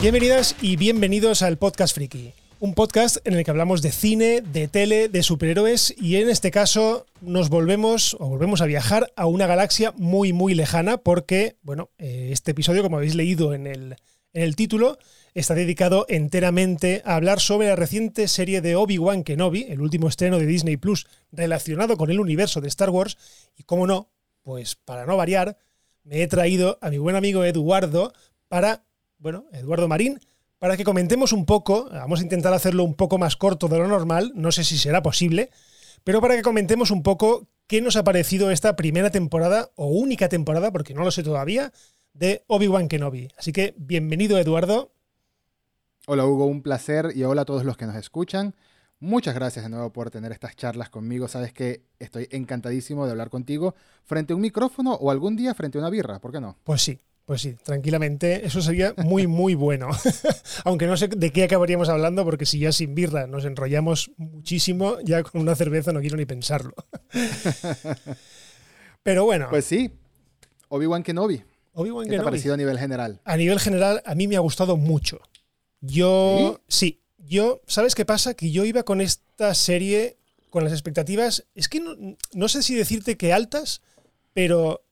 Bienvenidas y bienvenidos al Podcast Friki, un podcast en el que hablamos de cine, de tele, de superhéroes y en este caso nos volvemos o volvemos a viajar a una galaxia muy muy lejana porque, bueno, eh, este episodio, como habéis leído en el, en el título, está dedicado enteramente a hablar sobre la reciente serie de Obi-Wan Kenobi, el último estreno de Disney Plus relacionado con el universo de Star Wars y, como no, pues para no variar, me he traído a mi buen amigo Eduardo para, bueno, Eduardo Marín, para que comentemos un poco, vamos a intentar hacerlo un poco más corto de lo normal, no sé si será posible, pero para que comentemos un poco qué nos ha parecido esta primera temporada o única temporada, porque no lo sé todavía, de Obi-Wan Kenobi. Así que bienvenido Eduardo. Hola Hugo, un placer y hola a todos los que nos escuchan. Muchas gracias de nuevo por tener estas charlas conmigo. Sabes que estoy encantadísimo de hablar contigo frente a un micrófono o algún día frente a una birra, ¿por qué no? Pues sí, pues sí, tranquilamente. Eso sería muy, muy bueno. Aunque no sé de qué acabaríamos hablando, porque si ya sin birra nos enrollamos muchísimo, ya con una cerveza no quiero ni pensarlo. Pero bueno. Pues sí, Obi-Wan Kenobi. Obi-Wan ¿Qué te ha parecido a nivel general? A nivel general, a mí me ha gustado mucho. Yo, sí, yo, ¿sabes qué pasa? Que yo iba con esta serie con las expectativas, es que no, no sé si decirte que altas, pero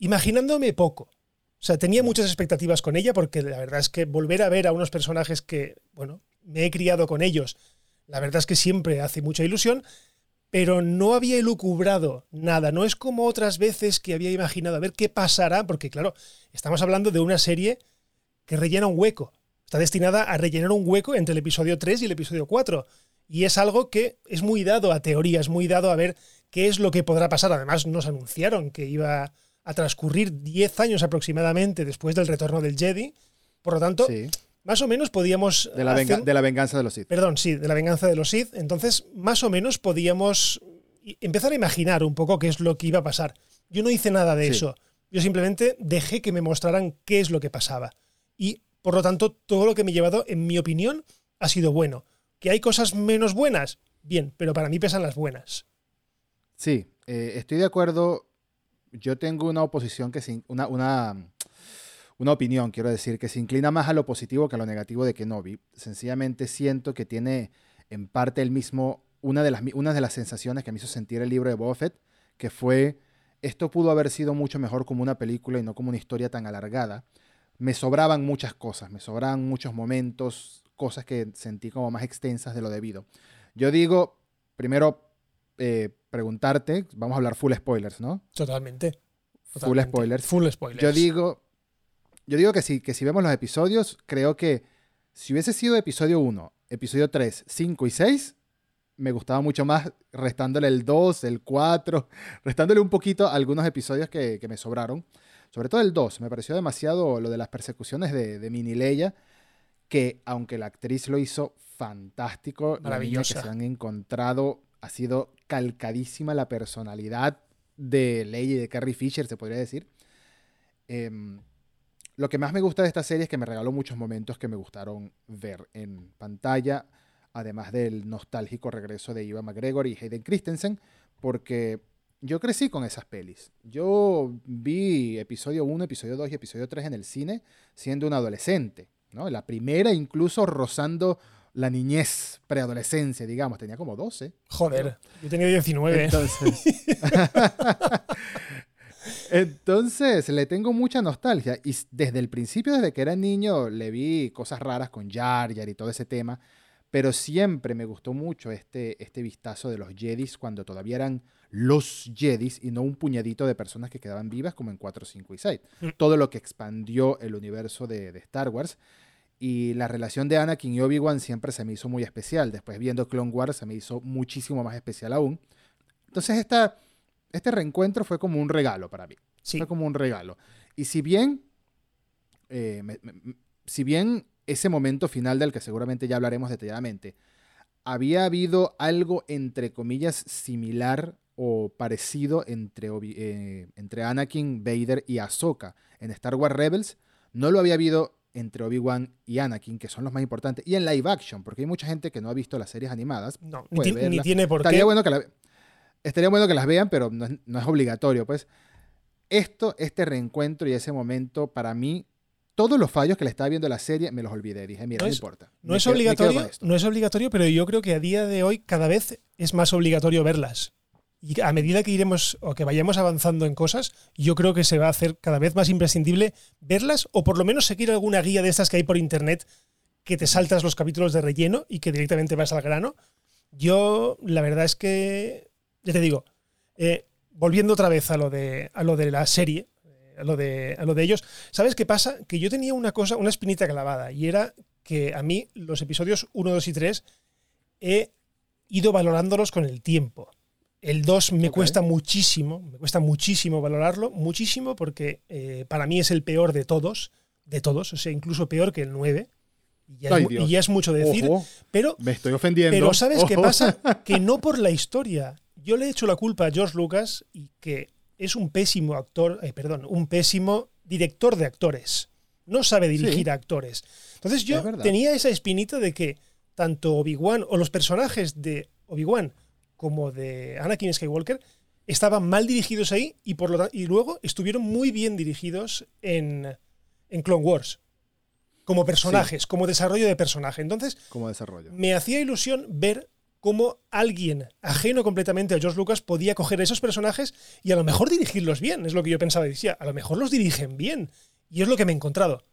imaginándome poco. O sea, tenía muchas expectativas con ella porque la verdad es que volver a ver a unos personajes que, bueno, me he criado con ellos, la verdad es que siempre hace mucha ilusión, pero no había elucubrado nada. No es como otras veces que había imaginado a ver qué pasará, porque claro, estamos hablando de una serie que rellena un hueco. Está destinada a rellenar un hueco entre el episodio 3 y el episodio 4. Y es algo que es muy dado a teorías, muy dado a ver qué es lo que podrá pasar. Además, nos anunciaron que iba a transcurrir 10 años aproximadamente después del retorno del Jedi. Por lo tanto, Sí. más o menos podíamos... De la, venga- hacer- de la venganza de los Sith. Perdón, sí, de la venganza de los Sith. Entonces, más o menos podíamos empezar a imaginar un poco qué es lo que iba a pasar. Yo no hice nada de Sí. eso. Yo simplemente dejé que me mostraran qué es lo que pasaba. Y, por lo tanto, todo lo que me he llevado, en mi opinión, ha sido bueno. ¿Que hay cosas menos buenas? Bien, pero para mí pesan las buenas. Sí, eh, estoy de acuerdo. Yo tengo una oposición que se, una, una, una opinión, quiero decir, que se inclina más a lo positivo que a lo negativo de Kenobi. Sencillamente siento que tiene en parte el mismo, una de las, una de las sensaciones que me hizo sentir el libro de Boba Fett, que fue, esto pudo haber sido mucho mejor como una película y no como una historia tan alargada. Me sobraban muchas cosas, me sobraban muchos momentos, cosas que sentí como más extensas de lo debido. Yo digo, primero, eh, preguntarte, vamos a hablar full spoilers, ¿no? Totalmente. Full spoilers. Full spoilers. Yo digo, yo digo que sí, que si vemos los episodios, creo que si hubiese sido episodio 1, episodio 3, 5 y 6, me gustaba mucho más restándole el 2, el 4, restándole un poquito a algunos episodios que, que me sobraron. Sobre todo el 2, me pareció demasiado lo de las persecuciones de, de Mini Leia, que aunque la actriz lo hizo fantástico, niña que se han encontrado ha sido calcadísima la personalidad de Leia y de Carrie Fisher, se podría decir. Em, lo que más me gusta de esta serie es que me regaló muchos momentos que me gustaron ver en pantalla, además del nostálgico regreso de Ivan McGregor y Hayden Christensen, porque yo crecí con esas pelis. Yo vi episodio 1, episodio 2 y episodio 3 en el cine siendo un adolescente, ¿no? La primera incluso rozando la niñez, preadolescencia, digamos, tenía como 12. Joder, yo tenía 19. Entonces, entonces, le tengo mucha nostalgia. Y desde el principio, desde que era niño, le vi cosas raras con Jar Jar y todo ese tema. Pero siempre me gustó mucho este, este vistazo de los Jedis cuando todavía eran los Jedis y no un puñadito de personas que quedaban vivas como en 4, 5 y 6. Mm. Todo lo que expandió el universo de, de Star Wars. Y la relación de Anakin y Obi-Wan siempre se me hizo muy especial. Después viendo Clone Wars se me hizo muchísimo más especial aún. Entonces esta, este reencuentro fue como un regalo para mí. Sí, Fue como un regalo. Y si bien, eh, me- me- si bien ese momento final del que seguramente ya hablaremos detalladamente, había habido algo entre comillas similar o parecido entre, Obi- eh, entre Anakin, Vader y Ahsoka en Star Wars Rebels, no lo había habido entre Obi-Wan y Anakin, que son los más importantes, y en live action, porque hay mucha gente que no ha visto las series animadas. no, ni, ni tiene por Estaría qué. bueno que la- estaría bueno que las vean, pero no es, no es obligatorio, pues. Esto, este reencuentro y ese momento, para mí, todos los fallos que le estaba viendo la serie me los olvidé. Dije, mira, no, importa. No es, obligatorio, no es obligatorio, pero yo creo que a día de hoy cada vez es más obligatorio verlas. Y a medida que iremos o que vayamos avanzando en cosas, yo creo que se va a hacer cada vez más imprescindible verlas o por lo menos seguir alguna guía de estas que hay por internet que te saltas los capítulos de relleno y que directamente vas al grano. Yo, la verdad es que, ya te digo, eh, volviendo otra vez a lo de, a lo de la serie, eh, a lo, de, a lo de ellos, ¿sabes qué pasa? Que yo tenía una cosa, una espinita clavada, y era que a mí los episodios 1, 2 y 3 he ido valorándolos con el tiempo. El 2 me cuesta muchísimo, me cuesta muchísimo valorarlo, muchísimo, porque eh, para mí es el peor de todos, de todos, o sea, incluso peor que el 9. Y ya, es, mucho decir, pero me estoy ofendiendo. Pero ¿sabes qué pasa? Que no por la historia. Yo le he hecho la culpa a George Lucas y que es un pésimo actor, eh, perdón, un pésimo director de actores. No sabe dirigir a actores. Entonces yo tenía esa espinita de que tanto Obi-Wan o los personajes de Obi-Wan como de Anakin Skywalker estaban mal dirigidos ahí y, por lo y luego estuvieron muy bien dirigidos en, en Clone Wars. Como personajes, como desarrollo de personaje. Entonces, como desarrollo. me hacía ilusión ver cómo alguien ajeno completamente a George Lucas podía coger esos personajes y a lo mejor dirigirlos bien. Es lo que yo pensaba y decía, a lo mejor los dirigen bien. Y es lo que me he encontrado.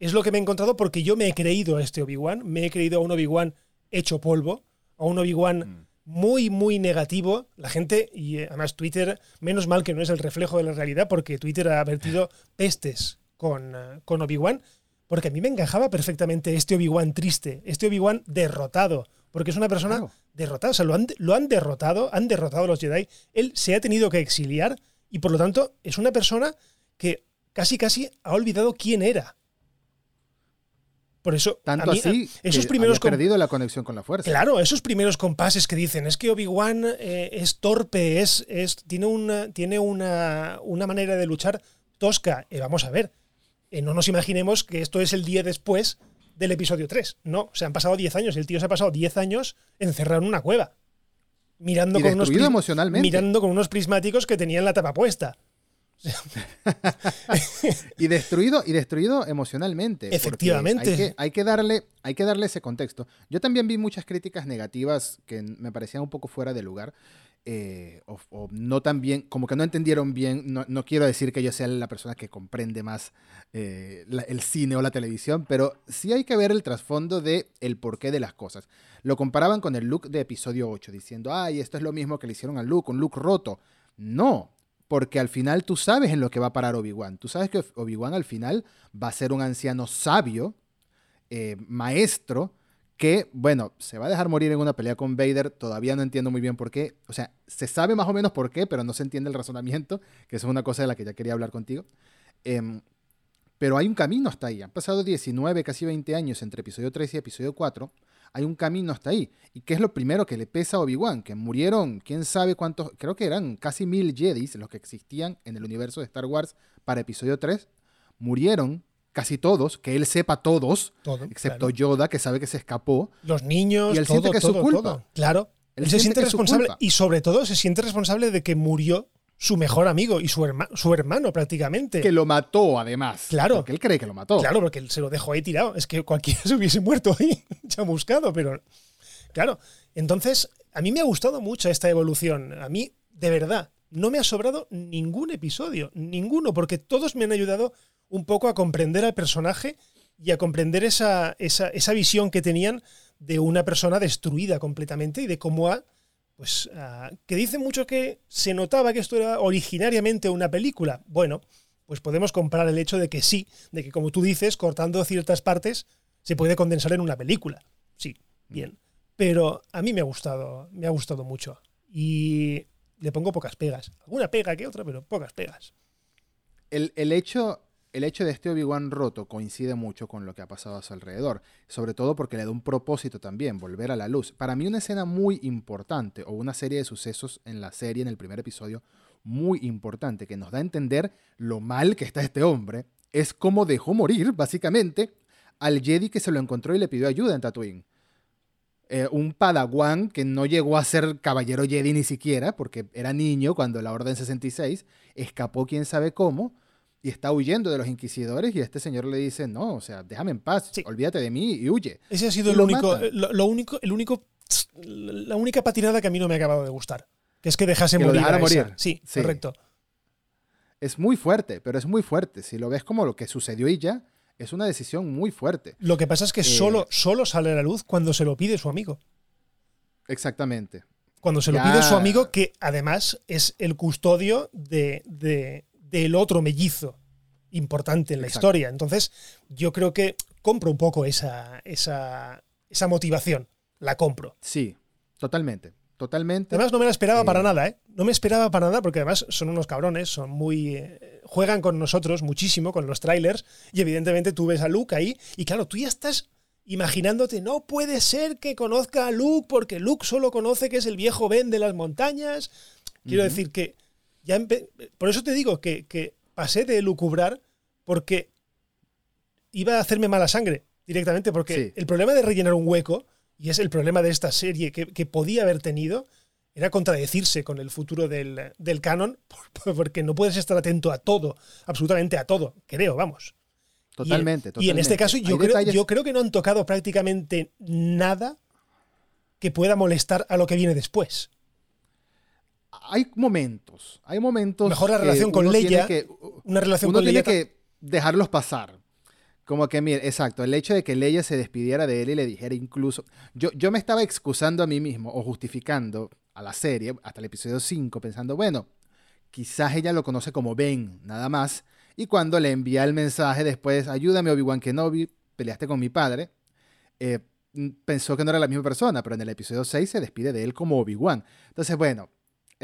Es lo que me he encontrado porque yo me he creído a este Obi-Wan, me he creído a un Obi-Wan hecho polvo, a un Obi-Wan mm muy, muy negativo. La gente, y eh, además Twitter, menos mal que no es el reflejo de la realidad, porque Twitter ha vertido pestes con, eh, con Obi-Wan, porque a mí me encajaba perfectamente este Obi-Wan triste, este Obi-Wan derrotado, porque es una persona derrotada, o sea, lo han, lo han derrotado, han derrotado a los Jedi, él se ha tenido que exiliar y por lo tanto es una persona que casi casi ha olvidado quién era. Por eso, tanto así, esos primeros perdido la conexión con la fuerza. Claro, esos primeros compases que dicen es que Obi-Wan eh, es torpe, es, es, tiene, una, tiene una, una manera de luchar tosca. Eh, vamos a ver, eh, no nos imaginemos que esto es el día después del episodio 3. No, se han pasado 10 años. El tío se ha pasado 10 años encerrado en una cueva. Mirando, con unos, mirando con unos prismáticos que tenían la tapa puesta. y destruido y destruido emocionalmente. Efectivamente. Hay que, darle, hay que darle ese contexto. Yo también vi muchas críticas negativas que me parecían un poco fuera de lugar. Eh, o, no tan bien, como que no entendieron bien. No, quiero decir que yo sea la persona que comprende más eh, el cine o la televisión, pero sí hay que ver el trasfondo de el porqué de las cosas. Lo comparaban con el look de episodio 8, diciendo, ay, esto es lo mismo que le hicieron al Luke, un look roto. No, porque al final tú sabes en lo que va a parar Obi-Wan. Tú sabes que Obi-Wan al final va a ser un anciano sabio, eh, maestro, que, bueno, se va a dejar morir en una pelea con Vader. Todavía no entiendo muy bien por qué. O sea, se sabe más o menos por qué, pero no se entiende el razonamiento, que eso es una cosa de la que ya quería hablar contigo. Em, pero hay un camino hasta ahí. Han pasado 19, casi 20 años entre episodio 3 y episodio 4 hay un camino hasta ahí. ¿Y qué es lo primero que le pesa a Obi-Wan? Que murieron, quién sabe cuántos, creo que eran casi mil Jedis los que existían en el universo de Star Wars para episodio 3. Murieron casi todos, que él sepa todos, excepto Yoda, que sabe que se escapó. Los niños, y él siente que es su culpa. Claro. Él, se siente responsable y sobre todo se siente responsable de que murió su mejor amigo y su, su hermano prácticamente. Que lo mató además. Claro. Porque él cree que lo mató. Claro, porque él se lo dejó ahí tirado. Es que cualquiera se hubiese muerto ahí, chamuscado, pero... Claro. Entonces, a mí me ha gustado mucho esta evolución. A mí, de verdad, no me ha sobrado ningún episodio, ninguno, porque todos me han ayudado un poco a comprender al personaje y a comprender esa, esa, esa visión que tenían de una persona destruida completamente y de cómo ha pues ah, que dice mucho que se notaba que esto era originariamente una película. Bueno, pues podemos comprar el hecho de que sí, de que como tú dices, cortando ciertas partes, se puede condensar en una película. Sí, bien. Pero a mí me ha gustado, me ha gustado mucho. Y le pongo pocas pegas. Alguna pega que otra, pero pocas pegas. El, el hecho el hecho de este Obi-Wan roto coincide mucho con lo que ha pasado a su alrededor, sobre todo porque le da un propósito también, volver a la luz. Para mí una escena muy importante, o una serie de sucesos en la serie, en el primer episodio, muy importante, que nos da a entender lo mal que está este hombre, es cómo dejó morir, básicamente, al Jedi que se lo encontró y le pidió ayuda en Tatooine. Eh, un Padawan que no llegó a ser caballero Jedi ni siquiera, porque era niño cuando la Orden 66, escapó quién sabe cómo, y está huyendo de los inquisidores y este señor le dice, no, o sea, déjame en paz, Sí. olvídate de mí y huye. Ese ha sido el lo único, lo, lo único, el único, la única patinada que a mí no me ha acabado de gustar. Que es que dejase Que morir. a morir. Sí, Sí. correcto. Es muy fuerte, pero es muy fuerte. Si lo ves como lo que sucedió y ya, es una decisión muy fuerte. Lo que pasa es que Eh. solo, solo sale a la luz cuando se lo pide su amigo. Exactamente. Cuando se lo Ya. pide su amigo, que además es el custodio de, de- del otro mellizo importante en la Exacto. historia. Entonces, yo creo que compro un poco esa, esa, esa motivación. La compro. Sí, totalmente. Totalmente. Además, no me la esperaba Eh. para nada, ¿eh? No me esperaba para nada, porque además son unos cabrones, son muy. eh, juegan con nosotros muchísimo, con los trailers, y evidentemente tú ves a Luke ahí, y claro, tú ya estás imaginándote, no puede ser que conozca a Luke, porque Luke solo conoce que es el viejo Ben de las montañas. Quiero decir que. Ya empe- Por eso te digo que, que pasé de lucubrar, porque iba a hacerme mala sangre directamente, porque Sí. el problema de rellenar un hueco, y es el problema de esta serie que, que podía haber tenido, era contradecirse con el futuro del, del canon, por- porque no puedes estar atento a todo, absolutamente a todo, creo, vamos. Totalmente, Y en este totalmente. caso yo creo, detalles- yo creo que no han tocado prácticamente nada que pueda molestar a lo que viene después. Hay momentos, hay momentos. Mejor la relación con Leia, que- Una relación uno con tiene Leia que dejarlos pasar. Como que, mire, exacto, el hecho de que Leia se despidiera de él y le dijera incluso. Yo, yo me estaba excusando a mí mismo o justificando a la serie hasta el episodio 5, pensando, bueno, quizás ella lo conoce como Ben, nada más. Y cuando le envía el mensaje después, ayúdame Obi-Wan Kenobi, peleaste con mi padre, eh, pensó que no era la misma persona, pero en el episodio 6 se despide de él como Obi-Wan. Entonces, bueno,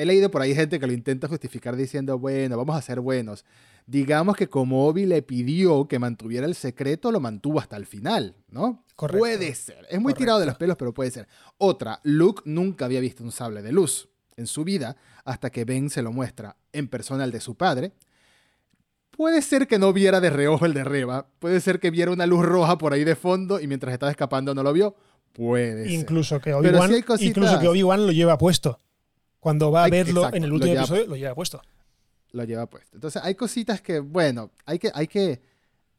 he leído por ahí gente que lo intenta justificar diciendo, bueno, vamos a ser buenos. Digamos que como Obi le pidió que mantuviera el secreto, lo mantuvo hasta el final, ¿no? Correcto. Puede ser. Es muy tirado de los pelos, pero puede ser. Otra, Luke nunca había visto un sable de luz en su vida hasta que Ben se lo muestra en persona al de su padre. Puede ser que no viera de reojo el de Reba. Puede ser que viera una luz roja por ahí de fondo y mientras estaba escapando no lo vio. Puede ser. incluso que Pero Obi-Wan sí incluso que Obi-Wan lo lleva puesto. Cuando va a verlo exacto, en el lo último lleva episodio, lo lleva puesto. lo lleva puesto. Entonces hay cositas que, bueno, hay que, hay que,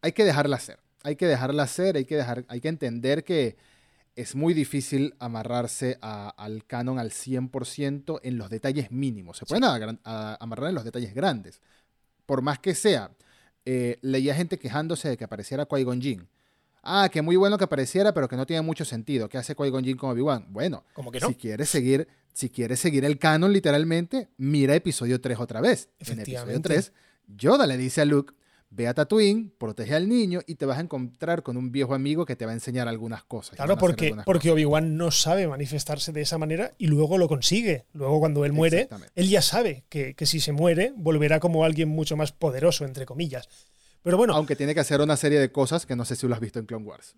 hay que dejarla hacer. Hay que dejarla hacer, hay que, dejar, hay que entender que es muy difícil amarrarse a- al canon al 100% en los detalles mínimos. Se pueden agran- a- amarrar en los detalles grandes. Por más que sea, eh, leía gente quejándose de que apareciera Qui-Gon Jinn. Ah, que muy bueno que apareciera, pero que no tiene mucho sentido. ¿Qué hace Qui-Gon Jinn con Obi-Wan? Bueno, que no. si quieres seguir, si quieres seguir el canon literalmente, mira episodio 3 otra vez. En episodio Efectivamente. 3, Yoda le dice a Luke, ve a Tatooine, protege al niño y te vas a encontrar con un viejo amigo que te va a enseñar algunas cosas. Claro, porque, porque Obi-Wan no sabe manifestarse de esa manera y luego lo consigue. Luego, cuando él muere, él ya sabe que, que si se muere, volverá como alguien mucho más poderoso, entre comillas. Pero bueno, Aunque tiene que hacer una serie de cosas que no sé si lo has visto en Clone Wars.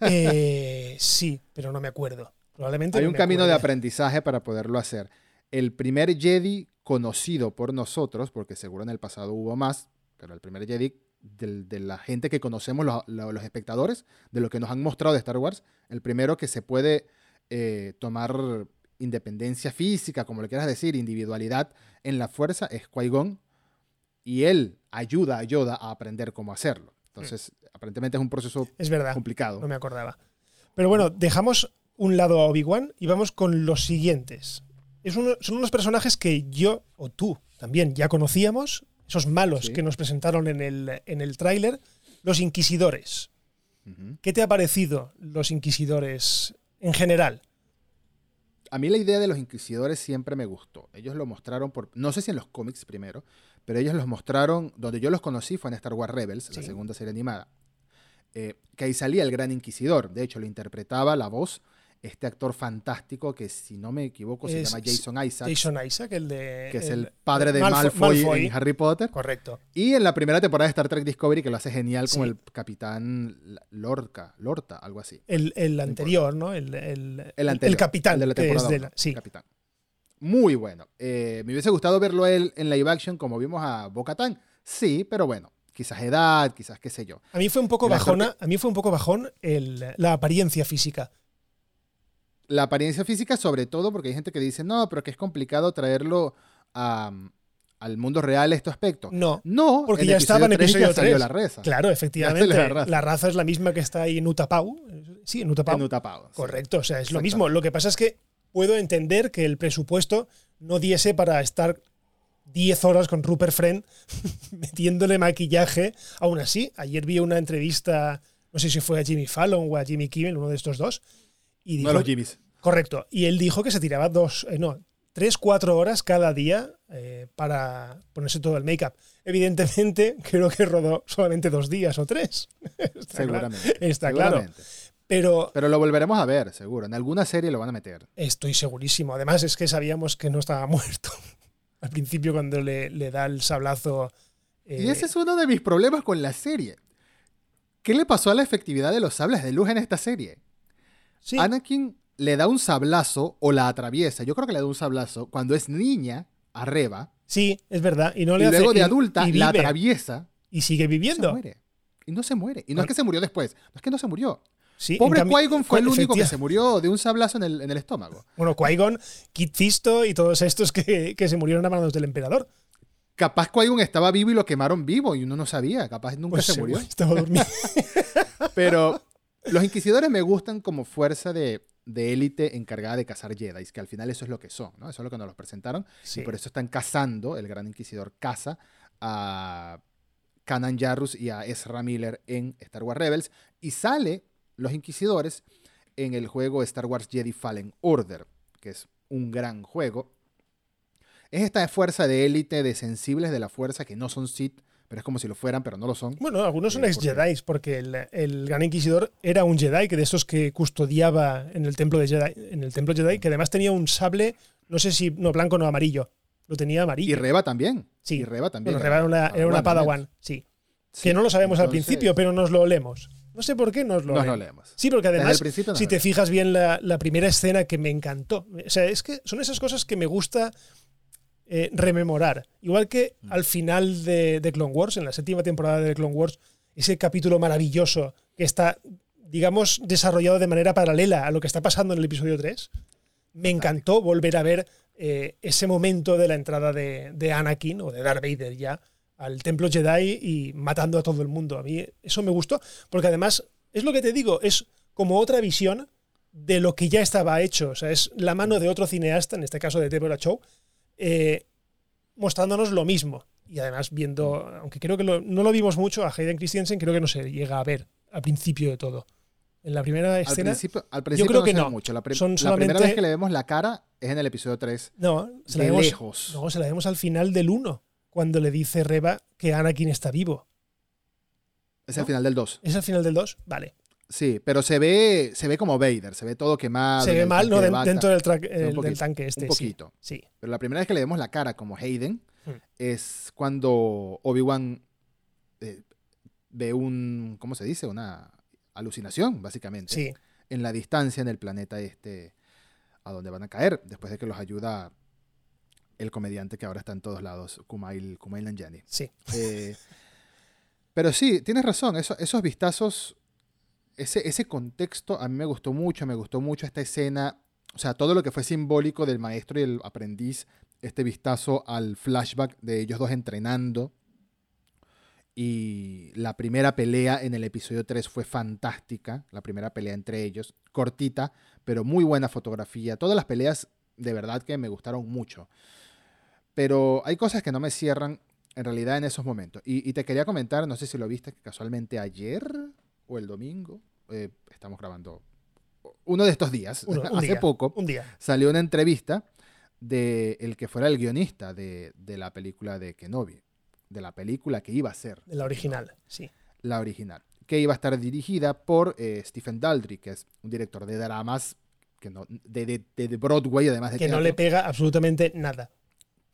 eh, sí, pero no me acuerdo. Probablemente Hay no un camino de aprendizaje para poderlo hacer. El primer Jedi conocido por nosotros, porque seguro en el pasado hubo más, pero el primer Jedi del- de la gente que conocemos, los, lo- los espectadores, de lo que nos han mostrado de Star Wars, el primero que se puede eh, tomar independencia física, como le quieras decir, individualidad en la fuerza, es Qui-Gon. Y él ayuda a Yoda a aprender cómo hacerlo. Entonces, aparentemente es un proceso Es verdad, complicado. no me acordaba. Pero bueno, dejamos un lado a Obi-Wan y vamos con los siguientes. Es uno- son unos personajes que yo, o tú también, ya conocíamos, esos malos Sí. que nos presentaron en el, en el tráiler, los inquisidores. ¿Qué te ha parecido los inquisidores en general? A mí la idea de los inquisidores siempre me gustó. Ellos lo mostraron por, no sé si en los cómics primero, pero ellos los mostraron, donde yo los conocí fue en Star Wars Rebels, la segunda serie animada, eh, que ahí salía el gran inquisidor. De hecho, lo interpretaba la voz este actor fantástico que, si no me equivoco, se Es- llama Jason Isaacs, Jason Isaac, el de. que es el padre de Malfo- Malfoy, Malfoy. en Harry Potter. Correcto. Y en la primera temporada de Star Trek Discovery, que lo hace genial como Sí. el capitán Lorca, Lorta, algo así. El, el anterior, ¿no? El, el, El anterior. capitán. el de la temporada de la- sí. Capitán. Muy bueno. Eh, me hubiese gustado verlo él en live action como vimos a Bo-Katan. Sí, pero bueno, quizás edad, quizás qué sé yo. A mí fue un poco bajona, a mí fue un poco bajón el- la apariencia física. La apariencia física sobre todo porque hay gente que dice, no, pero que es complicado traerlo a, al mundo real este aspecto. No, No, porque ya estaba en episodio ya salió 3. la reza. claro, efectivamente. la La raza. raza. es la misma que está ahí en Utapau. Sí, en Utapau. En Utapau, sí. Correcto, o sea, es lo mismo. Lo que pasa es que puedo entender que el presupuesto no diese para estar 10 horas con Rupert Friend metiéndole maquillaje. Aún así, ayer vi una entrevista, no sé si fue a Jimmy Fallon o a Jimmy Kimmel, uno de estos dos. Y dijo, de los Jimmys. correcto, y él dijo que se tiraba dos, eh, no, tres, cuatro horas cada día eh, para ponerse todo el make-up. Evidentemente, creo que rodó solamente dos días o tres. Está claro. Seguramente. Está claro. Pero Pero lo volveremos a ver, seguro. En alguna serie lo van a meter. Estoy segurísimo. Además, es que sabíamos que no estaba muerto. Al principio, cuando le, le da el sablazo. eh, Y ese es uno de mis problemas con la serie. ¿Qué le pasó a la efectividad de los sables de luz en esta serie? sí, Anakin le da un sablazo o la atraviesa. Yo creo que le da un sablazo cuando es niña a Reba. sí, es verdad. Y no Y le hace- luego de y- adulta y la atraviesa. Y sigue se viviendo. muere. Y no se muere. Y no es que se murió después. No es que no se murió. Sí, Pobre Qui-Gon fue el único que se murió de un sablazo en el, en el estómago. Bueno, Qui-Gon, Kit Fisto y todos estos que, que se murieron a manos del emperador. Capaz Qui-Gon estaba vivo y lo quemaron vivo y uno no sabía. Capaz nunca Pues se murió. Estaba durmiendo. Pero los inquisidores me gustan como fuerza de, de élite encargada de cazar Jedi, que al final eso es lo que son, ¿no? Eso es lo que nos los presentaron. Sí. Y por eso están cazando, el gran inquisidor caza a Kanan Jarrus y a Ezra Miller en Star Wars Rebels. Y sale los inquisidores en el juego Star Wars Jedi Fallen Order, que es un gran juego. Es esta fuerza de élite de sensibles de la fuerza que no son Sith, pero es como si lo fueran, pero no lo son. Bueno, algunos son Eh, ex porque- Jedi, porque el, el Gran Inquisidor era un Jedi, que de esos que custodiaba en el templo de Jedi, en el templo Jedi, que además tenía un sable, no sé si no blanco no amarillo, lo tenía Y amarillo. Reba también. Sí. Y Reba también. Bueno, Reba era una, era una Padawan, sí. Sí, Que no lo sabemos al principio, pero nos lo olemos. No sé por qué nos lo Nos lo leemos. Sí, porque además, si te fijas bien la, la primera escena que me encantó. O sea, es que son esas cosas que me gusta eh, rememorar. Igual que Mm. al final de, de Clone Wars, en la séptima temporada de Clone Wars, ese capítulo maravilloso que está, digamos, desarrollado de manera paralela a lo que está pasando en el episodio 3. Me encantó volver a ver eh, ese momento de la entrada de, de Anakin o de Darth Vader ya al templo Jedi y matando a todo el mundo. A mí eso me gustó, porque además es lo que te digo, es como otra visión de lo que ya estaba hecho. O sea, es la mano de otro cineasta, en este caso de Deborah Chow, eh, mostrándonos lo mismo. Y además viendo, aunque creo que lo- no lo vimos mucho, a Hayden Christensen creo que no se llega a ver al principio de todo. En la primera Al escena, principio, al principio creo no que no. mucho. La, Son la primera vez que le vemos la cara es en el episodio 3. no, se la De vemos, lejos. no, se la vemos al final del 1, cuando le dice Reba que Anakin está vivo. Es ¿No? el final del 2. ¿Es al final del 2? Vale. Sí, pero se ve, se ve como Vader, se ve todo quemado. se ve el mal, ¿no? de dentro del, tra- el- del poquito, tanque este. Un poquito. Sí. sí. Pero la primera vez que le vemos la cara como Hayden Hmm. es cuando Obi-Wan eh, ve un, ¿cómo se dice? Una alucinación, básicamente. Sí. En la distancia en el planeta este a donde van a caer, después de que los ayuda el comediante que ahora está en todos lados, Kumail, Kumail Nanjiani. Sí. Eh, pero sí, tienes razón, eso- esos vistazos, ese, ese contexto a mí me gustó mucho, me gustó mucho esta escena, o sea, todo lo que fue simbólico del maestro y el aprendiz, este vistazo al flashback de ellos dos entrenando. Y la primera pelea en el episodio 3 fue fantástica, la primera pelea entre ellos, cortita, pero muy buena fotografía. Todas las peleas de verdad que me gustaron mucho. Pero hay cosas que no me cierran en realidad en esos momentos. Y, y te quería comentar, no sé si lo viste, que casualmente ayer o el domingo, eh, estamos grabando uno de estos días, Uno- hace día, poco, Un día. salió una entrevista de el que fuera el guionista de, de la película de Kenobi, de la película que iba a ser la original. Sí. la original, que iba a estar dirigida por eh, Stephen Daldry, que es un director de dramas que no, de, de- Broadway, además de Que no le pega absolutamente nada.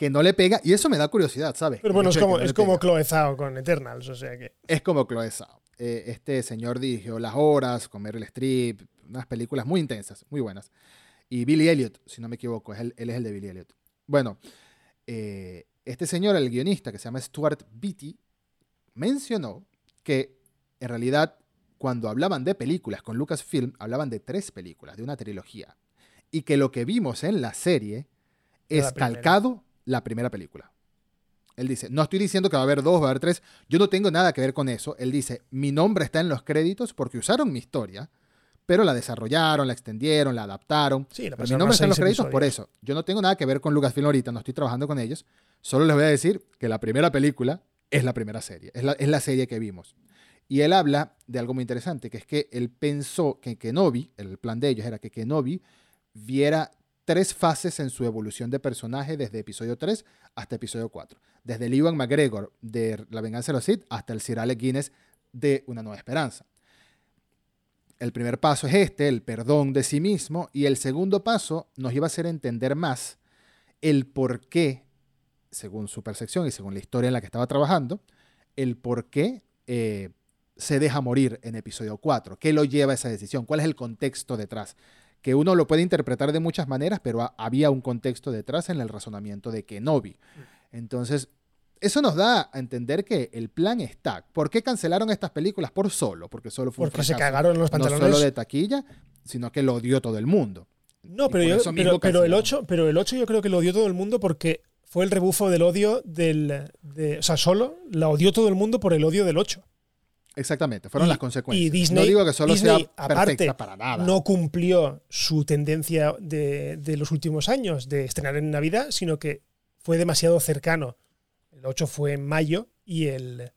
Que no le pega, y eso me da curiosidad, ¿sabes? Pero bueno, es como, no es como con Eternals, o sea que. Es como Chloe Zhao. Eh, este señor dirigió Las Horas con Meryl Streep, unas películas muy intensas, muy buenas. Y Billy Elliot, si no me equivoco, es el- él es el de Billy Elliot. Bueno, eh, este señor, el guionista que se llama Stuart Beatty, mencionó que en realidad cuando hablaban de películas con Lucasfilm, hablaban de tres películas, de una trilogía. Y que lo que vimos en la serie es la calcado la primera película. Él dice, no estoy diciendo que va a haber dos, va a haber tres. Yo no tengo nada que ver con eso. Él dice, mi nombre está en los créditos porque usaron mi historia, pero la desarrollaron, la extendieron, la adaptaron. Sí, la Pero mi nombre a está en los créditos por eso. Yo no tengo nada que ver con Lucasfilm ahorita, no estoy trabajando con ellos. Solo les voy a decir que la primera película es la primera serie, es la, es la serie que vimos. Y él habla de algo muy interesante, que es que él pensó que Kenobi, el plan de ellos era que Kenobi viera tres fases en su evolución de personaje desde episodio 3 hasta episodio 4. Desde el Ewan McGregor de La venganza de los Sith hasta el Sir Alec Guinness de Una nueva esperanza. El primer paso es este, el perdón de sí mismo, y el segundo paso nos iba a hacer entender más el por qué, según su percepción y según la historia en la que estaba trabajando, el por qué eh, se deja morir en episodio 4, qué lo lleva a esa decisión, cuál es el contexto detrás, que uno lo puede interpretar de muchas maneras, pero ha- había un contexto detrás en el razonamiento de Kenobi. Entonces, eso nos da a entender que el plan está. ¿Por qué cancelaron estas películas? Por solo, porque solo fue un Porque se cagaron los no pantalones. solo de taquilla, sino que lo odió todo el mundo. No, pero, yo, pero, pero el cancelaron. 8, pero el 8 yo creo que lo odió todo el mundo porque fue el rebufo del odio del. de- o sea, solo la odió todo el mundo por el odio del 8. Exactamente, fueron Y- las consecuencias. Y Disney, no digo que solo Disney, sea aparte, para nada. no cumplió su tendencia de, de los últimos años de estrenar en Navidad, sino que fue demasiado cercano. El 8 fue en mayo y el,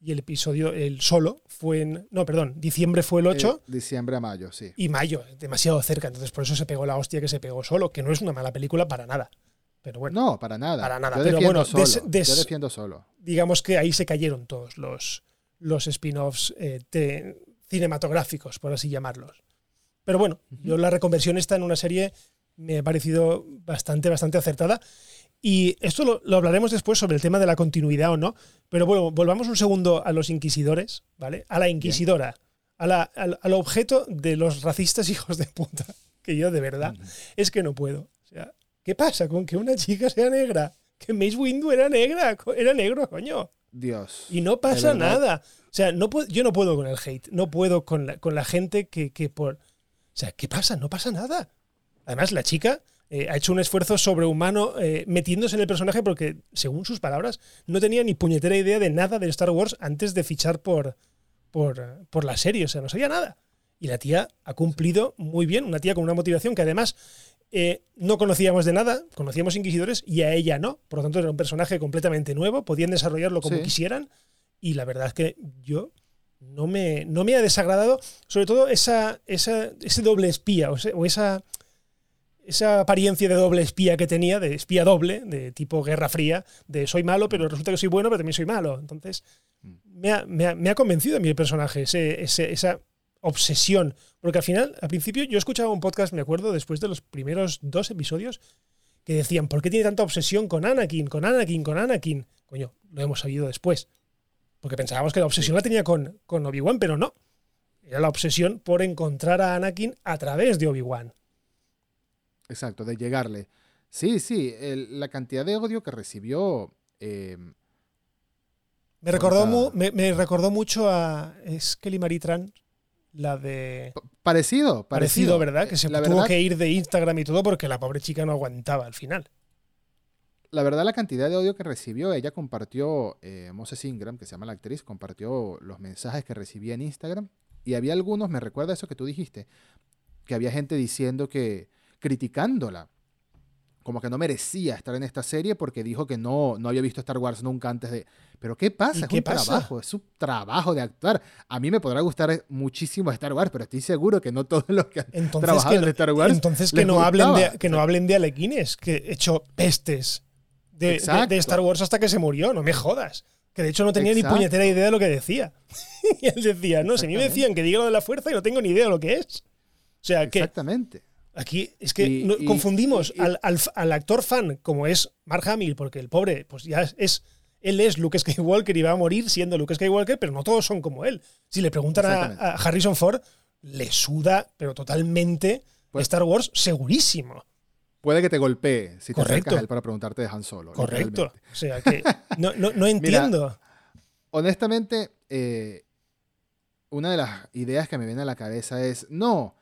y el episodio, el solo, fue en. No, perdón, diciembre fue el 8 Eh, diciembre a mayo, sí. y mayo, demasiado cerca. Entonces por eso se pegó la hostia que se pegó solo, que no es una mala película para nada. Pero bueno, No, para nada. Para nada, Yo pero bueno, solo. des- des- Yo defiendo solo. digamos que ahí se cayeron todos los, los spin-offs eh, cinematográficos, por así llamarlos. Pero bueno, yo la reconversión está en una serie me ha parecido bastante, bastante acertada. Y esto lo, lo hablaremos después sobre el tema de la continuidad o no. Pero bueno, volvamos un segundo a los inquisidores, ¿vale? A la inquisidora, a la- al, al objeto de los racistas hijos de puta. Que yo de verdad es que no puedo. O sea, ¿qué pasa con que una chica sea negra? Que Mace Windu era negra, era negro, coño. Dios. Y no pasa nada. O sea, no puedo- yo no puedo con el hate, no puedo con la, con la gente que, que por... O sea, ¿qué pasa? No pasa nada. Además, la chica eh, ha hecho un esfuerzo sobrehumano eh, metiéndose en el personaje porque, según sus palabras, no tenía ni puñetera idea de nada de Star Wars antes de fichar por, por, por la serie. O sea, no sabía nada. Y la tía ha cumplido muy bien, una tía con una motivación que además eh, no conocíamos de nada, conocíamos Inquisidores y a ella no. Por lo tanto, era un personaje completamente nuevo, podían desarrollarlo como Sí. quisieran. Y la verdad es que yo no me, no me ha desagradado, sobre todo esa, esa, ese doble espía o, esa, esa apariencia de doble espía que tenía, de espía doble, de tipo Guerra Fría, de soy malo, pero resulta que soy bueno, pero también soy malo. Entonces, me ha, me ha- me ha convencido a mí el personaje, ese- ese- esa obsesión. Porque al final, al principio, yo escuchaba un podcast, me acuerdo, después de los primeros dos episodios, que decían, ¿por qué tiene tanta obsesión con Anakin, con Anakin, con Anakin? Coño, lo hemos sabido después. Porque pensábamos que la obsesión la tenía con, con Obi-Wan, pero no. Era la obsesión por encontrar a Anakin a través de Obi-Wan. Exacto, de llegarle. Sí, sí, el- la cantidad de odio que recibió. eh, Me recordó, mu- me, me recordó mucho a. Es Kelly Marie Tran, la de. pa- parecido, Parecido, parecido. ¿verdad? Que Eh, se la tuvo verdad, que ir de Instagram y todo porque la pobre chica no aguantaba al final. La verdad, la cantidad de odio que recibió, ella compartió, eh, Moses Ingram, que se llama la actriz, compartió los mensajes que recibía en Instagram. Y había algunos, me recuerda eso que tú dijiste, que había gente diciendo que, criticándola, como que no merecía estar en esta serie porque dijo que no, no había visto Star Wars nunca antes de... Pero ¿qué pasa? ¿Y es qué un pasa? trabajo, es un trabajo de actuar. A mí me podrá gustar muchísimo Star Wars, pero estoy seguro que no todos los que han Entonces, trabajado que en Star Wars entonces que no, hablen de, que no hablen de Alec Guinness, que he hecho pestes de, de- de Star Wars hasta que se murió, no me jodas. Que de hecho no tenía Exacto. ni puñetera idea de lo que decía. y él decía, no, si a mí me decían que diga lo de la fuerza y no tengo ni idea de lo que es. O sea, que Exactamente. Aquí es que Y- no- y- confundimos y- al, al- al actor fan como es Mark Hamill, porque el pobre, pues ya es, es- él es Luke Skywalker y va a morir siendo Luke Skywalker, pero no todos son como él. Si le preguntan a, Harrison Ford, le suda, pero totalmente Pues- Star Wars segurísimo. Puede que te golpee si te Correcto. acercas a él para preguntarte de Han Solo. Correcto. O sea que no, no- no entiendo. Honestamente, eh, una de las ideas que me viene a la cabeza es, no,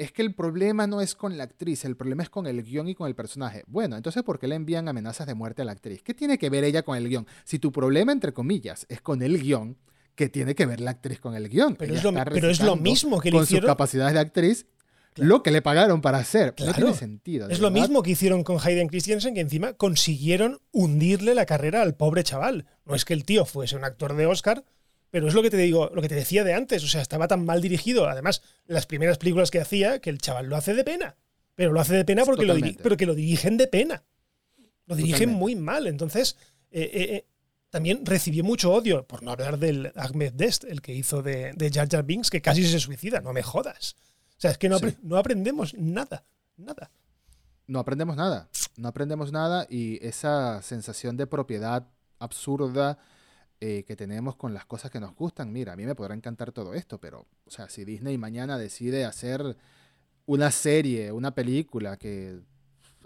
es que el problema no es con la actriz, el problema es con el guion y con el personaje. Bueno, entonces ¿por qué le envían amenazas de muerte a la actriz? ¿Qué tiene que ver ella con el guion? Si tu problema, entre comillas, es con el guion, ¿qué tiene que ver la actriz con el guion? Pero, es lo, pero es lo, mismo que le con sus capacidades de actriz lo que le pagaron para hacer. No tiene sentido. Es lo mismo que hicieron con Hayden Christensen, que encima consiguieron hundirle la carrera al pobre chaval. No es que el tío fuese un actor de Oscar, pero es lo que te digo, lo que te decía de antes. O sea, estaba tan mal dirigido. Además, las primeras películas que hacía, que el chaval lo hace de pena. Pero lo hace de pena porque lo, pero que lo dirigen de pena. Lo dirigen muy mal. Entonces, eh, eh, eh, también recibió mucho odio, por no hablar del Ahmed Dest, el que hizo de, de Jar Jar Binks, que casi se suicida. No me jodas. O sea, es que no, no aprendemos nada, nada. No aprendemos nada, no aprendemos nada y esa sensación de propiedad absurda eh, que tenemos con las cosas que nos gustan, mira, a mí me podrá encantar todo esto, pero, o sea, si Disney mañana decide hacer una serie, una película que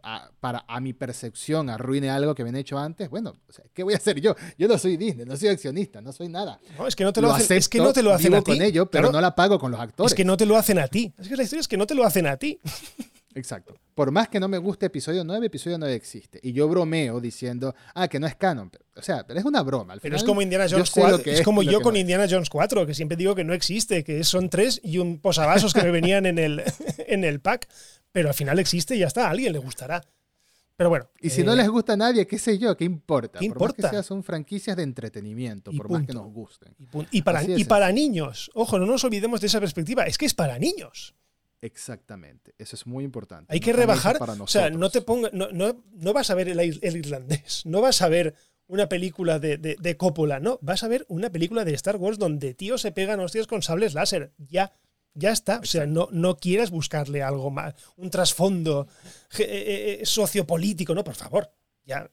a, para, a mi percepción arruine algo que han hecho antes, bueno, ¿qué voy a hacer yo? Yo no soy Disney, no soy accionista, no soy nada. No, es que no te lo, hacen, es que no te lo hacen a ti. con ello, pero no la pago con los actores. Es que no te lo hacen a ti. Es que la historia es que no te lo hacen a ti. Exacto. Por más que no me guste episodio 9, episodio 9 existe. Y yo bromeo diciendo, ah, que no es canon. o sea, pero es una broma. pero es como Indiana Jones 4. Es, como yo con Indiana Jones 4, que siempre digo que no existe, que son tres y un posavasos que me venían en el, en el pack. Pero al final existe y ya está. A alguien le gustará. Pero bueno. Y si no eh, les gusta a nadie, qué sé yo, ¿qué importa? ¿Qué importa? Por más que sea, son franquicias de entretenimiento, por más que nos gusten. Y, para, y para niños. Ojo, no nos olvidemos de esa perspectiva. Es que es para niños. Exactamente. Eso es muy importante. Hay que rebajar. o sea, no te ponga, no, no, vas a ver el, irlandés. No vas a ver una película de, de, Coppola. No, vas a ver una película de Star Wars donde tíos se pegan hostias con sables láser. Ya. Ya está. O sea, no, no quieras buscarle algo más, un trasfondo eh, eh, eh, sociopolítico, no, por favor. Ya,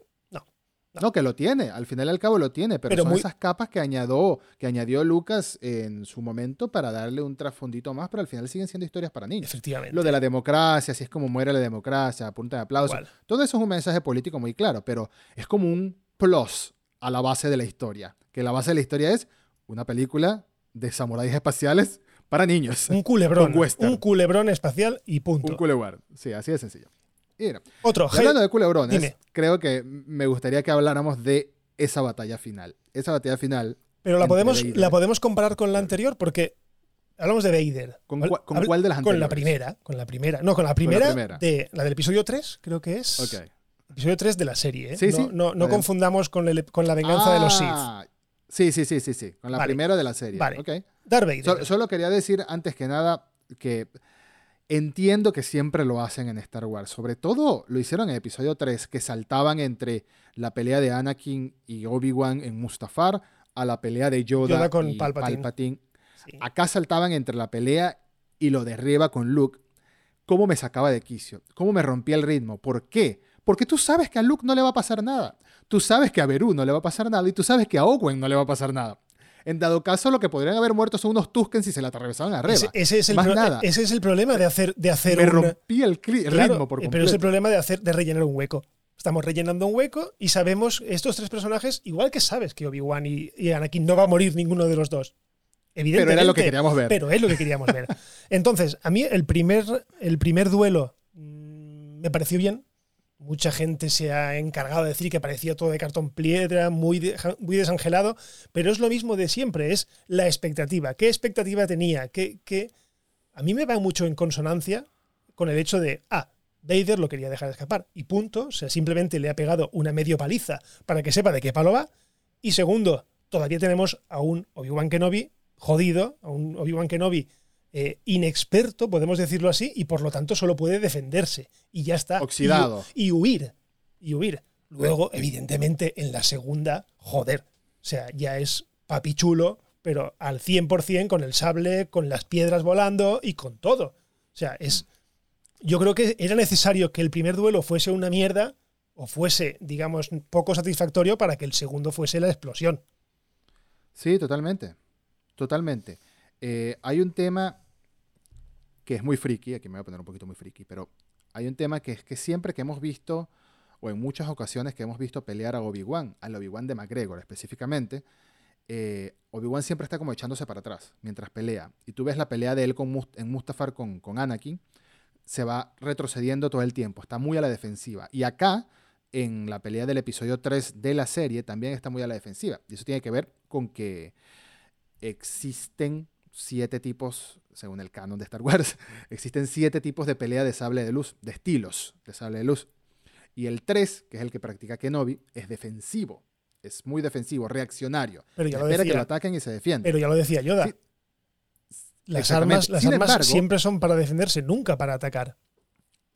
no, no. que lo tiene, al final y al cabo lo tiene, pero, son esas capas que añadió, que añadió Lucas en su momento para darle un trasfondito más, pero al final siguen siendo historias para niños. Efectivamente. Lo de la democracia, así es como muere la democracia, punta de aplauso. Todo eso es un mensaje político muy claro, pero es como un plus a la base de la historia. Que la base de la historia es una película de samuráis espaciales para niños. Un culebrón. Un culebrón espacial y punto. Un culebrón. Sí, así de sencillo. Otro. Hablando de culebrones, creo que me gustaría que habláramos de esa batalla final. Esa batalla final. Pero la podemos, la podemos comparar con la anterior porque hablamos de Vader. ¿Con, cuál de las anteriores? Con la primera. Con la primera. No, con la primera, de la del episodio 3, creo que es. Episodio 3 de la serie. ¿eh? Sí, no, sí. no, confundamos con, con, la venganza de los ah, Sith. Sí, sí, sí, sí, sí. Con la primera de la serie. Vale. Okay. Darth Vader. solo quería decir antes que nada que entiendo que siempre lo hacen en Star Wars. Sobre todo lo hicieron en episodio 3, que saltaban entre la pelea de Anakin y Obi-Wan en Mustafar a la pelea de Yoda, con y Palpatine. Acá saltaban entre la pelea y lo de Reba con Luke. ¿Cómo me sacaba de quicio? ¿Cómo me rompía el ritmo? ¿Por qué? Porque tú sabes que a Luke no le va a pasar nada. Tú sabes que a Beru no le va a pasar nada y tú sabes que a Owen no le va a pasar nada. En dado caso, lo que podrían haber muerto son unos Tuskens si se la atravesaban arriba. Ese, ese es el Más nada. ese es el problema de hacer, de hacer Me rompí el, ritmo por completo. Pero es el problema de, hacer, de rellenar un hueco. Estamos rellenando un hueco y sabemos estos tres personajes, igual que sabes que Obi-Wan y, y, Anakin no va a morir ninguno de los dos. Evidentemente, pero era lo que queríamos ver. Pero es lo que queríamos ver. Entonces, a mí el primer, el primer duelo mm, me pareció bien mucha gente se ha encargado de decir que parecía todo de cartón piedra, muy, muy desangelado, pero es lo mismo de siempre, es la expectativa. ¿Qué expectativa tenía? ¿Qué, A mí me va mucho en consonancia con el hecho de, ah, Vader lo quería dejar escapar y punto, o sea, simplemente le ha pegado una medio paliza para que sepa de qué palo va. Y segundo, todavía tenemos a un Obi-Wan Kenobi jodido, a un Obi-Wan Kenobi eh, inexperto, podemos decirlo así, y por lo tanto solo puede defenderse. Y ya está. Oxidado. Y, huir. Y huir. Luego, evidentemente, en la segunda, joder. O sea, ya es papichulo, pero al 100% con el sable, con las piedras volando y con todo. O sea, es. Yo creo que era necesario que el primer duelo fuese una mierda o fuese, digamos, poco satisfactorio para que el segundo fuese la explosión. Sí, totalmente. Totalmente. Eh, hay un tema que es muy friki, aquí me voy a poner un poquito muy friki, pero hay un tema que es que siempre que hemos visto, o en muchas ocasiones que hemos visto pelear a Obi-Wan, al Obi-Wan de McGregor específicamente, eh, Obi-Wan siempre está como echándose para atrás mientras pelea. Y tú ves la pelea de él con en Mustafar con, con Anakin, se va retrocediendo todo el tiempo, está muy a la defensiva. Y acá, en la pelea del episodio 3 de la serie, también está muy a la defensiva. Y eso tiene que ver con que existen siete tipos, según el canon de Star Wars, existen siete tipos de pelea de sable de luz, de estilos de sable de luz. Y el 3, que es el que practica Kenobi, es defensivo es muy defensivo, reaccionario. Pero ya lo espera decía, que lo ataquen y se defiende. Pero ya lo decía Yoda. Sí. Las armas, las Sin armas embargo- siempre son para defenderse, nunca para atacar.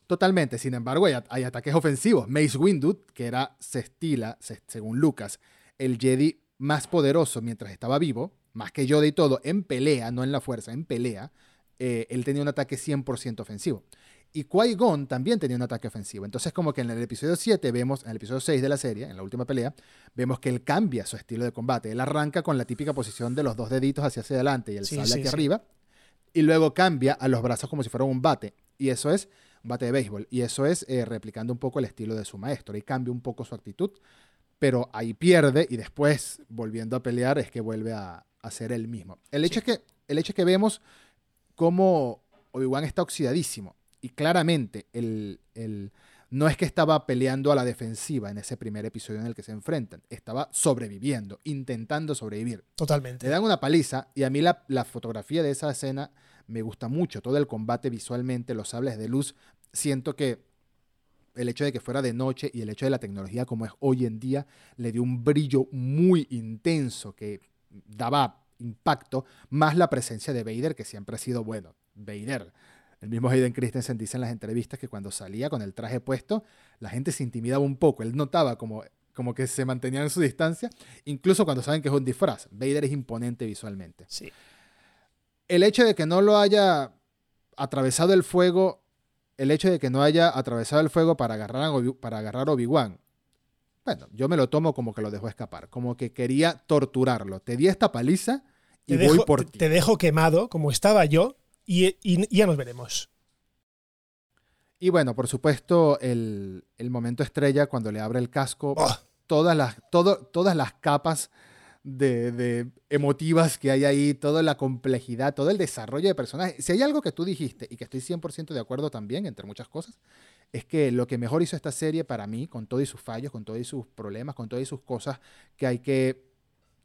Totalmente. Sin embargo, hay, hay ataques ofensivos. Mace Windu, que era, se estila, se- según Lucas, el Jedi más poderoso mientras estaba vivo, más que Yoda y todo, en pelea, no en la fuerza, en pelea, eh, él tenía un ataque 100% ofensivo. Y Qui-Gon también tenía un ataque ofensivo. Entonces, como que en el episodio 7 vemos, en el episodio 6 de la serie, en la última pelea, vemos que él cambia su estilo de combate. Él arranca con la típica posición de los dos deditos hacia hacia adelante y el Sí, sable sí, sí. arriba. Y luego cambia a los brazos como si fuera un bate. Y eso es un bate de béisbol. Y eso es eh, replicando un poco el estilo de su maestro. Y cambia un poco su actitud. Pero ahí pierde y después, volviendo a pelear, es que vuelve a, a ser él mismo. El hecho, es que, el hecho es que vemos cómo Obi-Wan está oxidadísimo. Y claramente, el, el- no es que estaba peleando a la defensiva en ese primer episodio en el que se enfrentan. Estaba sobreviviendo, intentando sobrevivir. Le Totalmente. dan una paliza y a mí la, la fotografía de esa escena me gusta mucho. Todo el combate visualmente, los sables de luz. Siento que el hecho de que fuera de noche y el hecho de la tecnología como es hoy en día le dio un brillo muy intenso que daba impacto, más la presencia de Vader, que siempre ha sido bueno. Vader. El mismo Hayden Christensen dice en las entrevistas que cuando salía con el traje puesto, la gente se intimidaba un poco. Él notaba como, como que se mantenían en su distancia, incluso cuando saben que es un disfraz. Vader es imponente visualmente. Sí. El hecho de que no lo haya atravesado el fuego, el hecho de que no haya atravesado el fuego para agarrar a para agarrar Obi-Wan, bueno, yo me lo tomo como que lo dejó escapar, como que quería torturarlo. Te di esta paliza y Te voy dejo, por ti. te dejo quemado, como estaba yo, y, y- y ya nos veremos. Y bueno, por supuesto, el, el momento estrella cuando le abre el casco, Oh, todas, las, todo- todas las capas de, de emotivas que hay ahí, toda la complejidad, todo el desarrollo de personajes. Si hay algo que tú dijiste y que estoy 100% de acuerdo también, entre muchas cosas, es que lo que mejor hizo esta serie para mí, con todos sus fallos, con todos sus problemas, con todas sus cosas que hay que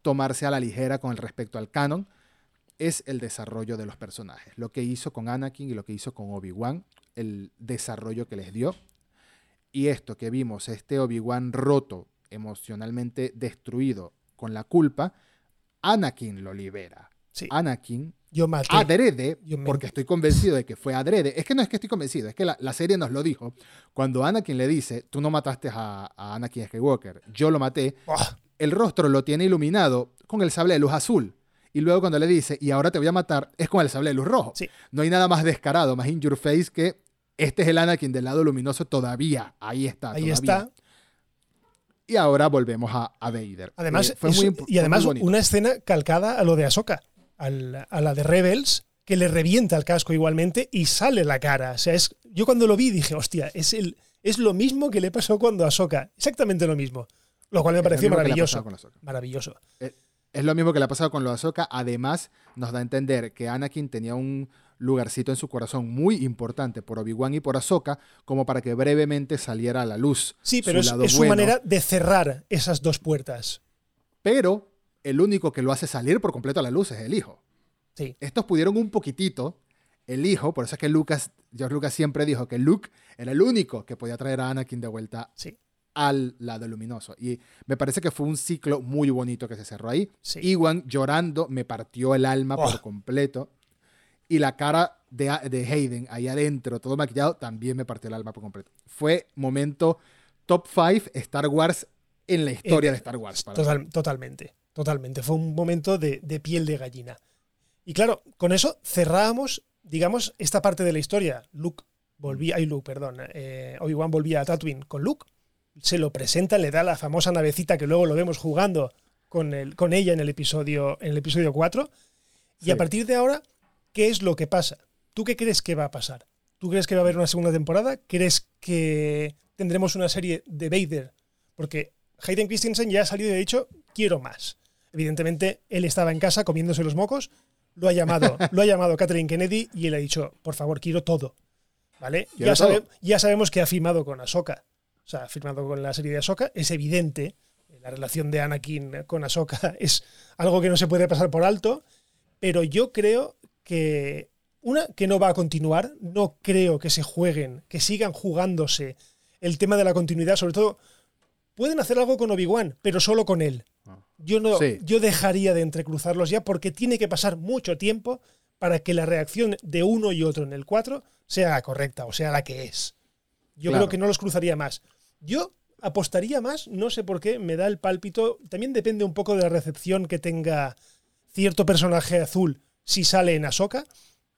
tomarse a la ligera con respecto al canon, es el desarrollo de los personajes. Lo que hizo con Anakin y lo que hizo con Obi-Wan, el desarrollo que les dio. Y esto que vimos, este Obi-Wan roto, emocionalmente destruido con la culpa, Anakin lo libera. sí, Anakin yo maté. adrede, Yo me- porque estoy convencido de que fue adrede. Es que no es que estoy convencido, es que la, la serie nos lo dijo. Cuando Anakin le dice, tú no mataste a, a Anakin Skywalker, yo lo maté, Oh, el rostro lo tiene iluminado con el sable de luz azul. Y luego cuando le dice, y ahora te voy a matar, es con el sable de luz rojo. Sí. No hay nada más descarado, más in your face que este es el Anakin del lado luminoso todavía. Ahí está. ahí todavía. está. Y ahora volvemos a, a Vader. Además, Eh, fue eso- muy y además muy una escena calcada a lo de Ahsoka, al- a la de Rebels, que le revienta el casco igualmente y sale la cara. O sea, es, yo cuando lo vi dije, hostia, es, el, es lo mismo que le pasó cuando a Ahsoka. Exactamente lo mismo. Lo cual me Es pareció maravilloso. pasado con Ahsoka. Maravilloso. Es lo mismo que le ha pasado con lo de Ahsoka. Además, nos da a entender que Anakin tenía un lugarcito en su corazón muy importante por Obi-Wan y por Ahsoka, como para que brevemente saliera a la luz. Sí, su pero es, lado es su bueno. manera de cerrar esas dos puertas. Pero el único que lo hace salir por completo a la luz es el hijo. Sí. Estos pudieron un poquitito, el hijo, por eso es que Lucas, George Lucas siempre dijo que Luke era el único que podía traer a Anakin de vuelta Sí. al lado luminoso. Y me parece que fue un ciclo muy bonito que se cerró ahí. Sí. Iwan llorando me partió el alma Oh. por completo. Y la cara de, de Hayden ahí adentro, todo maquillado, también me partió el alma por completo. Fue momento top 5 Star Wars en la historia Eh, de Star Wars. Total- totalmente, totalmente. Fue un momento de, de piel de gallina. Y claro, con eso cerrábamos, digamos, esta parte de la historia. Luke volvía, ay Luke, perdón, eh, Obi-Wan volvía a Tatooine con Luke, se lo presenta, le da la famosa navecita que luego lo vemos jugando con, el, con ella en el episodio en el episodio 4. Y Sí. a partir de ahora, ¿qué es lo que pasa? ¿Tú qué crees que va a pasar? ¿Tú crees que va a haber una segunda temporada? ¿Crees que tendremos una serie de Vader? Porque Hayden Christensen ya ha salido y ha dicho, quiero más. Evidentemente, él estaba en casa comiéndose los mocos, lo ha llamado, lo ha llamado Kathleen Kennedy y él ha dicho, por favor, quiero todo. ¿Vale? Ya sabemos que ha firmado con Ahsoka. O sea, ha firmado con la serie de Ahsoka. Es evidente, la relación de Anakin con Ahsoka es algo que no se puede pasar por alto, pero yo creo que una que no va a continuar, no creo que se jueguen, que sigan jugándose el tema de la continuidad, sobre todo pueden hacer algo con Obi-Wan, pero solo con él. Yo no Sí. yo dejaría de entrecruzarlos ya porque tiene que pasar mucho tiempo para que la reacción de uno y otro en el 4 sea la correcta, o sea la que es. Yo Claro. creo que no los cruzaría más. Yo apostaría más, no sé por qué, me da el pálpito. También depende un poco de la recepción que tenga cierto personaje azul si sale en Ahsoka.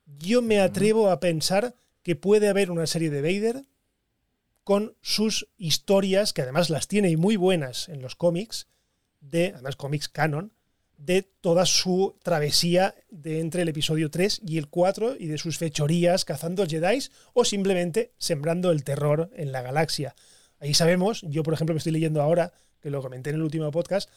Yo me atrevo a pensar que puede haber una serie de Vader con sus historias, que además las tiene y muy buenas en los cómics, de, además cómics canon, de toda su travesía de entre el episodio 3 y el 4 y de sus fechorías cazando Jedi o simplemente sembrando el terror en la galaxia. Ahí sabemos, yo por ejemplo me estoy leyendo ahora, que lo comenté en el último podcast,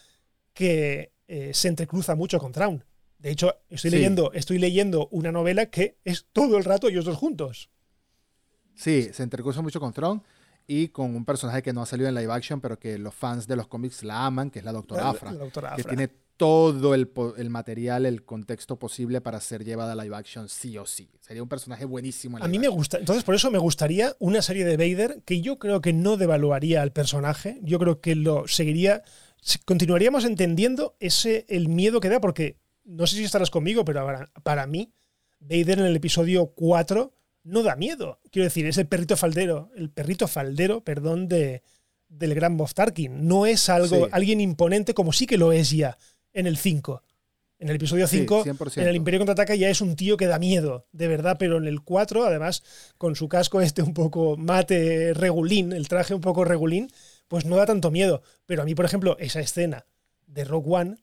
que eh, se entrecruza mucho con Traun. De hecho, estoy, Sí. leyendo, estoy leyendo una novela que es todo el rato ellos dos juntos. Sí, se intercruza mucho con Tron y con un personaje que no ha salido en live action, pero que los fans de los cómics la aman, que es la doctora La- Afra. la doctora que tiene todo el, material, el contexto posible para ser llevada a live action sí o sí. Sería un personaje buenísimo en A mí me gusta, entonces por eso me gustaría una serie de Vader que yo creo que no devaluaría al personaje, yo creo que lo seguiría, continuaríamos entendiendo ese el miedo que da, porque no sé si estarás conmigo, pero ahora, para mí, Vader en el episodio 4 no da miedo. Quiero decir, es el perrito faldero, el perrito faldero, perdón, de, del gran Moff Tarkin. No es algo, Sí. alguien imponente como sí que lo es ya en el 5. En el episodio Sí, 5, 100%. en el Imperio Contraataca ya es un tío que da miedo, de verdad, pero en el 4, además, con su casco este un poco mate regulín, el traje un poco regulín, pues no da tanto miedo. Pero a mí, por ejemplo, esa escena de Rogue One,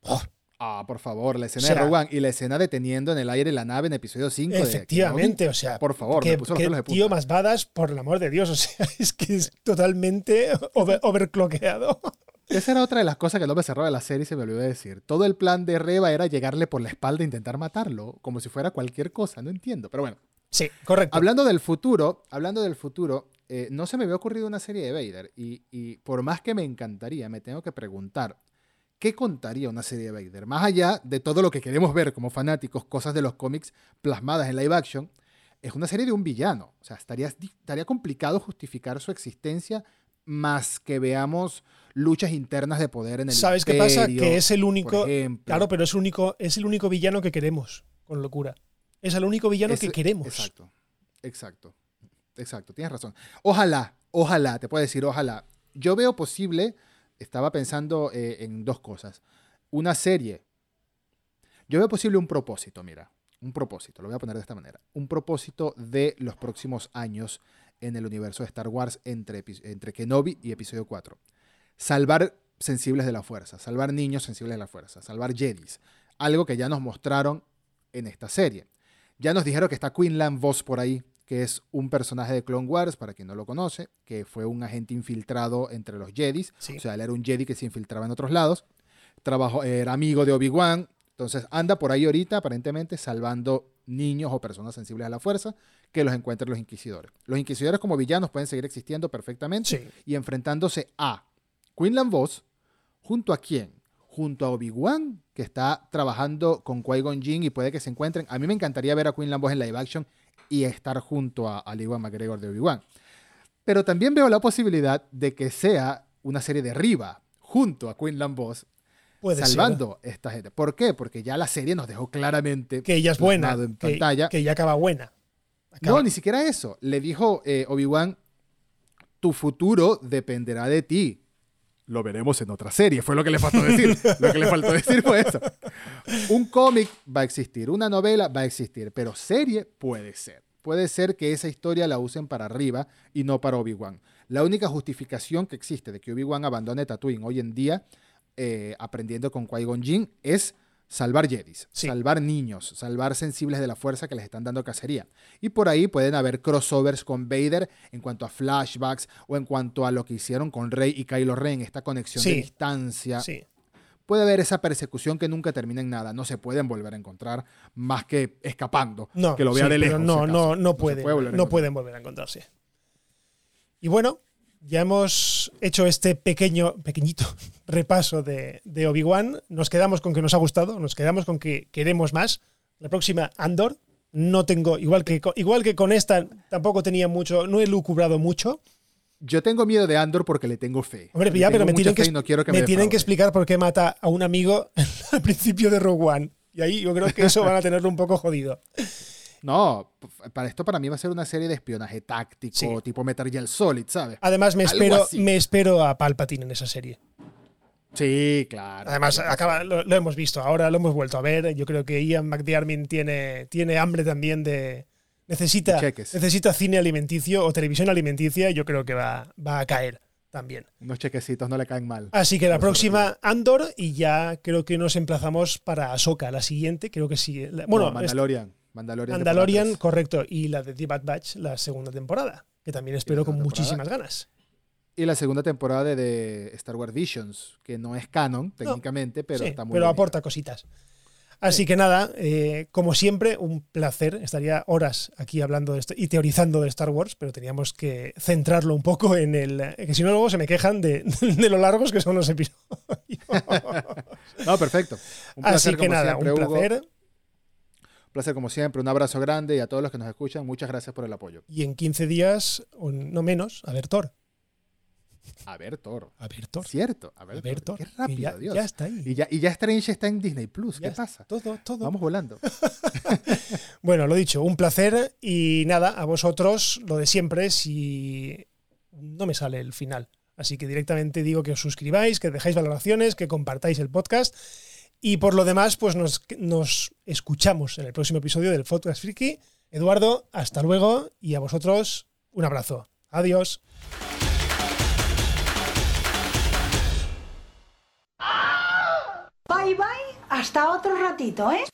¡oh! Ah, por favor, la escena O sea- de One y la escena deteniendo en el aire la nave en episodio 5. efectivamente, o sea, Por favor, qué, me puso los pelos de punta. tío más badass, por el amor de Dios, o sea, es que es totalmente over- overclockeado. Esa era otra de las cosas que no me cerraba de la serie y se me olvidó de decir. Todo el plan de Reba era llegarle por la espalda e intentar matarlo, como si fuera cualquier cosa, no entiendo. Pero bueno, Sí, correcto. hablando del futuro, hablando del futuro, eh, no se me había ocurrido una serie de Vader y, y por más que me encantaría, me tengo que preguntar, ¿qué contaría una serie de Vader? Más allá de todo lo que queremos ver como fanáticos, cosas de los cómics plasmadas en live action, es una serie de un villano. O sea, estaría, estaría complicado justificar su existencia más que veamos luchas internas de poder en el ¿Sabes qué pasa? Que es el único, claro, pero es el único, es el único villano que queremos, con locura. Es el único villano que queremos. Exacto, exacto, exacto, tienes razón. Ojalá, ojalá, te puedo decir, ojalá. Yo veo posible, estaba pensando eh, en dos cosas. Una serie. Yo veo posible un propósito, mira, un propósito, lo voy a poner de esta manera. Un propósito de los próximos años en el universo de Star Wars entre, entre Kenobi y episodio 4. Salvar sensibles de la fuerza, salvar niños sensibles de la fuerza, salvar Jedis. Algo que ya nos mostraron en esta serie. Ya nos dijeron que está Quinlan Voss por ahí, que es un personaje de Clone Wars, para quien no lo conoce, que fue un agente infiltrado entre los Jedis. Sí. O sea, él era un Jedi que se infiltraba en otros lados. Trabajó, era amigo de Obi-Wan. Entonces anda por ahí ahorita, aparentemente, salvando niños o personas sensibles a la fuerza que los encuentren los inquisidores. Los inquisidores como villanos pueden seguir existiendo perfectamente Sí. y enfrentándose a Quinlan Voss, junto a quién? Junto a Obi-Wan, que está trabajando con Qui-Gon Jinn y puede que se encuentren. A mí me encantaría ver a Quinlan Voss en live action y estar junto a, a Ewan McGregor de Obi-Wan. Pero también veo la posibilidad de que sea una serie de Riva junto a Quinlan ser. salvando a esta gente. ¿Por qué? Porque ya la serie nos dejó claramente Que ella es buena. en Que, pantalla. que ella acaba buena. Acaba- No, ni siquiera eso. Le dijo eh, Obi-Wan, tu futuro dependerá de ti. Lo veremos en otra serie, fue lo que le faltó decir. lo que le faltó decir fue eso. Un cómic va a existir, una novela va a existir, pero serie puede ser. Puede ser que esa historia la usen para arriba y no para Obi-Wan. La única justificación que existe de que Obi-Wan abandone Tatooine hoy en día, eh, aprendiendo con Qui-Gon Jinn, es salvar Jedis, Sí. salvar niños, salvar sensibles de la fuerza que les están dando cacería. Y por ahí pueden haber crossovers con Vader en cuanto a flashbacks o en cuanto a lo que hicieron con Rey y Kylo Ren, esta conexión de distancia. Sí. puede haber esa persecución que nunca termina en nada. No se pueden volver a encontrar más que escapando. No, que lo vea sí, de lejos. no, no, no pueden, puede no pueden volver a encontrarse. Y bueno, ya hemos hecho este pequeño, pequeñito repaso de, de Obi-Wan. Nos quedamos con que nos ha gustado, nos quedamos con que queremos más. La próxima, Andor. No tengo, igual que, igual que con esta, tampoco tenía mucho, no he lucubrado mucho. Yo tengo miedo de Andor porque le tengo fe. Hombre, ya, pero me tienen, que, no que me me tienen que explicar por qué mata a un amigo al principio de Rogue One. Y ahí yo creo que eso van a tenerlo un poco jodido. No, para esto para mí va a ser una serie de espionaje táctico, Sí. tipo Metal Gear Solid, ¿sabes? Además, me Algo espero, así. me espero a Palpatine en esa serie. Sí, claro. Además, claro. acaba, lo, lo hemos visto, ahora lo hemos vuelto a ver. Yo creo que Ian McDiarmid tiene, tiene hambre también de. Necesita, necesita cine alimenticio o televisión alimenticia. Yo creo que va, va a caer también. Unos chequecitos no le caen mal. Así que la próxima Andor y ya creo que nos emplazamos para Ahsoka, la siguiente. Creo que sí. Bueno, No, Mandalorian. Mandalorian. Mandalorian, correcto. Y la de The Bad Batch, la segunda temporada. Que también espero con temporada. muchísimas ganas. Y la segunda temporada de, de Star Wars Visions, que no es canon técnicamente, pero Sí, está muy pero aporta cositas. Así que nada, eh, como siempre, un placer. Estaría horas aquí hablando de esto y teorizando de Star Wars, pero teníamos que centrarlo un poco en el. Que si no, luego se me quejan de, de lo largos que son los episodios. No, perfecto. Un Así que como nada, siempre, un placer. Placer como siempre. Un abrazo grande y a todos los que nos escuchan, muchas gracias por el apoyo. Y en 15 días, o no menos, a ver Thor. A ver, Thor. A ver Thor. Cierto. A ver, A ver Thor. Thor. Qué rápido, ya, Dios. ya está ahí. Y ya, y ya Strange está en Disney Plus. Ya ¿Qué pasa? Todo, todo. Vamos volando. Bueno, lo dicho, un placer y nada, a vosotros lo de siempre, si no me sale el final. Así que directamente digo que os suscribáis, que dejáis valoraciones, que compartáis el podcast. Y por lo demás, pues nos, nos escuchamos en el próximo episodio del Podcast Friki. Eduardo, hasta luego y a vosotros un abrazo. Adiós. Bye bye, hasta otro ratito, ¿eh?